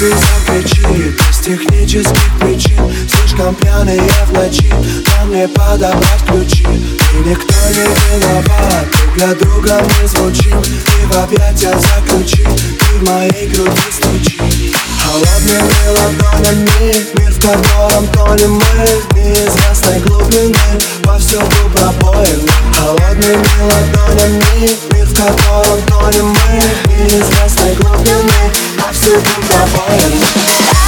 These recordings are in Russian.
ты закричи Без технических причин. Слишком пьяные в ночи Но мне подобрать ключи. И никто не виноват Друг для друга мы звучим И в объятия заключи Ты в моей груди стучи Холодными ладонями Мир, в котором тонем мы Неизвестной глубины Повсюду пробоины Холодными ладонями Мир, в котором тонем мы Неизвестной глубины Повсюду пробоины Дай мне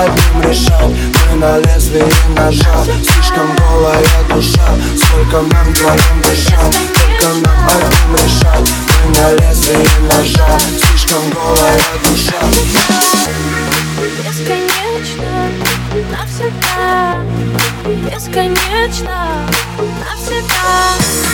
одним решать. Мы на лезвие ножа, слишком голая душа. Сколько нам вдвоем дышать, только нам одним решать. Мы на лезвие ножа, слишком голая душа. Бесконечно, навсегда. Бесконечно, навсегда